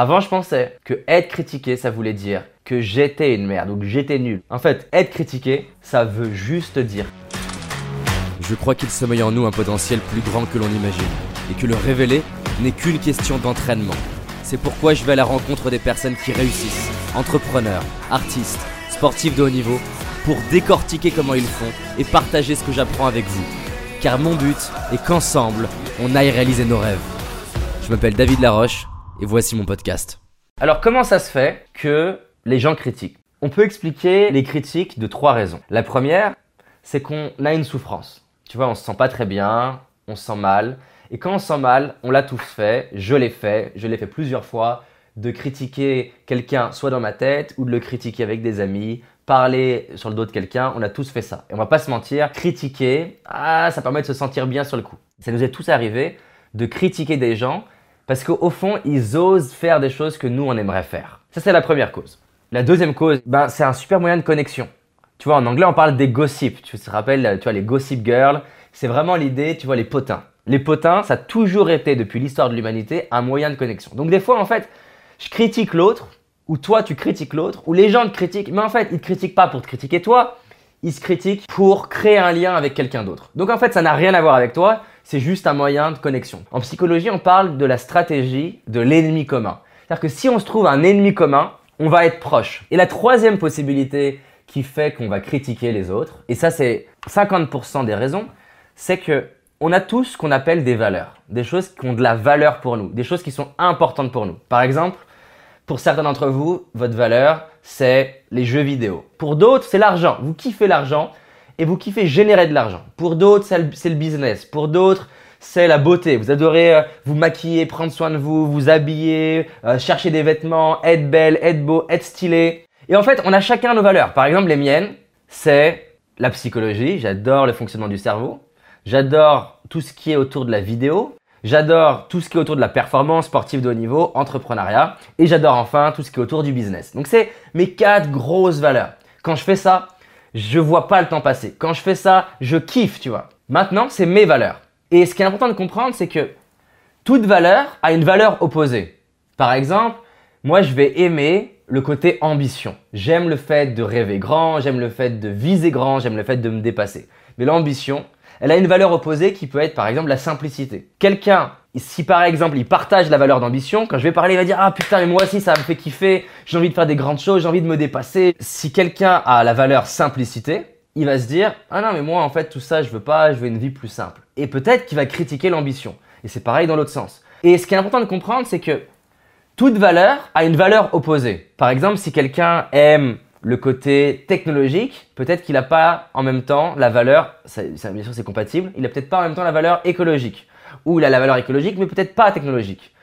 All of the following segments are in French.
Avant, je pensais que être critiqué, ça voulait dire que j'étais une merde ou que j'étais nul. En fait, être critiqué, ça veut juste dire. Je crois qu'il sommeille en nous un potentiel plus grand que l'on imagine et que le révéler n'est qu'une question d'entraînement. C'est pourquoi je vais à la rencontre des personnes qui réussissent, entrepreneurs, artistes, sportifs de haut niveau, pour décortiquer comment ils font et partager ce que j'apprends avec vous. Car mon but est qu'ensemble, on aille réaliser nos rêves. Je m'appelle David Laroche et voici mon podcast. Alors comment ça se fait que les gens critiquent? On peut expliquer les critiques de trois raisons. La première, c'est qu'on a une souffrance. Tu vois, on se sent pas très bien, on se sent mal. Et quand on se sent mal, on l'a tous fait, je l'ai fait, je l'ai fait plusieurs fois, de critiquer quelqu'un soit dans ma tête ou de le critiquer avec des amis, parler sur le dos de quelqu'un, on a tous fait ça. Et on va pas se mentir, critiquer, ah, ça permet de se sentir bien sur le coup. Ça nous est tous arrivé de critiquer des gens parce qu'au fond, ils osent faire des choses que nous, on aimerait faire. Ça, c'est la première cause. La deuxième cause, ben, c'est un super moyen de connexion. Tu vois, en anglais, on parle des gossips. Tu te rappelles, tu vois, les gossip girls. C'est vraiment l'idée, tu vois, les potins. Les potins, ça a toujours été, depuis l'histoire de l'humanité, un moyen de connexion. Donc, des fois, en fait, je critique l'autre, ou toi, tu critiques l'autre, ou les gens te critiquent, mais en fait, ils te critiquent pas pour te critiquer toi, ils se critiquent pour créer un lien avec quelqu'un d'autre. Donc, en fait, ça n'a rien à voir avec toi, c'est juste un moyen de connexion. En psychologie, on parle de la stratégie de l'ennemi commun. C'est-à-dire que si on se trouve un ennemi commun, on va être proche. Et la troisième possibilité qui fait qu'on va critiquer les autres, et ça c'est 50% des raisons, c'est que on a tous ce qu'on appelle des valeurs, des choses qui ont de la valeur pour nous, des choses qui sont importantes pour nous. Par exemple, pour certains d'entre vous, votre valeur, c'est les jeux vidéo. Pour d'autres, c'est l'argent. Vous kiffez l'argent et vous kiffez générer de l'argent. Pour d'autres, c'est le business. Pour d'autres, c'est la beauté. Vous adorez euh, vous maquiller, prendre soin de vous, vous habiller, euh, chercher des vêtements, être belle, être beau, être stylé. Et en fait, on a chacun nos valeurs. Par exemple, les miennes, c'est la psychologie. J'adore le fonctionnement du cerveau. J'adore tout ce qui est autour de la vidéo. J'adore tout ce qui est autour de la performance sportive de haut niveau, entrepreneuriat. Et j'adore enfin tout ce qui est autour du business. Donc c'est mes quatre grosses valeurs. Quand je fais ça, je vois pas le temps passer. Quand je fais ça, je kiffe, tu vois. Maintenant, c'est mes valeurs. Et ce qui est important de comprendre, c'est que toute valeur a une valeur opposée. Par exemple, moi, je vais aimer le côté ambition. J'aime le fait de rêver grand, j'aime le fait de viser grand, j'aime le fait de me dépasser. Mais l'ambition, elle a une valeur opposée qui peut être par exemple la simplicité. Quelqu'un, si par exemple il partage la valeur d'ambition, quand je vais parler, il va dire Ah putain, mais moi aussi ça me fait kiffer, j'ai envie de faire des grandes choses, j'ai envie de me dépasser. Si quelqu'un a la valeur simplicité, il va se dire Ah non, mais moi en fait tout ça je veux pas, je veux une vie plus simple. Et peut-être qu'il va critiquer l'ambition. Et c'est pareil dans l'autre sens. Et ce qui est important de comprendre, c'est que toute valeur a une valeur opposée. Par exemple, si quelqu'un aime le côté technologique, peut-être qu'il n'a pas en même temps la valeur, ça, bien sûr c'est compatible, il n'a peut-être pas en même temps la valeur écologique. Ou il a la valeur écologique, mais peut-être pas technologique.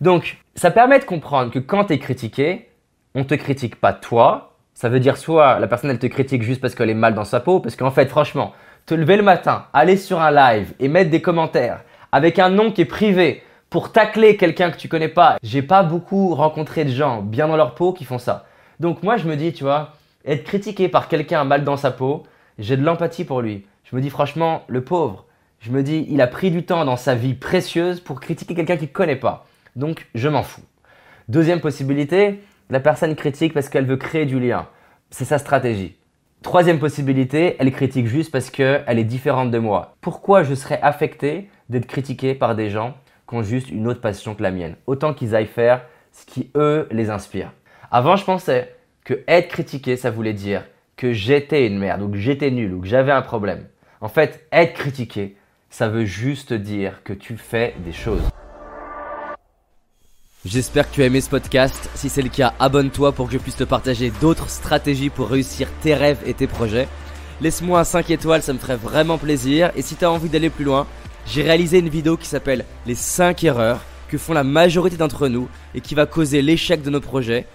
Donc, ça permet de comprendre que quand tu es critiqué, on ne te critique pas toi. Ça veut dire soit la personne elle te critique juste parce qu'elle est mal dans sa peau, parce qu'en fait, franchement, te lever le matin, aller sur un live et mettre des commentaires avec un nom qui est privé, pour tacler quelqu'un que tu connais pas. J'ai pas beaucoup rencontré de gens bien dans leur peau qui font ça. Donc moi je me dis, tu vois, être critiqué par quelqu'un mal dans sa peau, j'ai de l'empathie pour lui. Je me dis franchement, le pauvre, je me dis, il a pris du temps dans sa vie précieuse pour critiquer quelqu'un qu'il ne connaît pas. Donc je m'en fous. Deuxième possibilité, la personne critique parce qu'elle veut créer du lien. C'est sa stratégie. Troisième possibilité, elle critique juste parce qu'elle est différente de moi. Pourquoi je serais affecté d'être critiqué par des gens qui ont juste une autre passion que la mienne? Autant qu'ils aillent faire ce qui, eux, les inspire. Avant, je pensais que être critiqué, ça voulait dire que j'étais une merde, ou que j'étais nul, ou que j'avais un problème. En fait, être critiqué, ça veut juste dire que tu fais des choses. J'espère que tu as aimé ce podcast. Si c'est le cas, abonne-toi pour que je puisse te partager d'autres stratégies pour réussir tes rêves et tes projets. Laisse-moi un 5 étoiles, ça me ferait vraiment plaisir. Et si tu as envie d'aller plus loin, j'ai réalisé une vidéo qui s'appelle Les 5 erreurs que font la majorité d'entre nous et qui va causer l'échec de nos projets,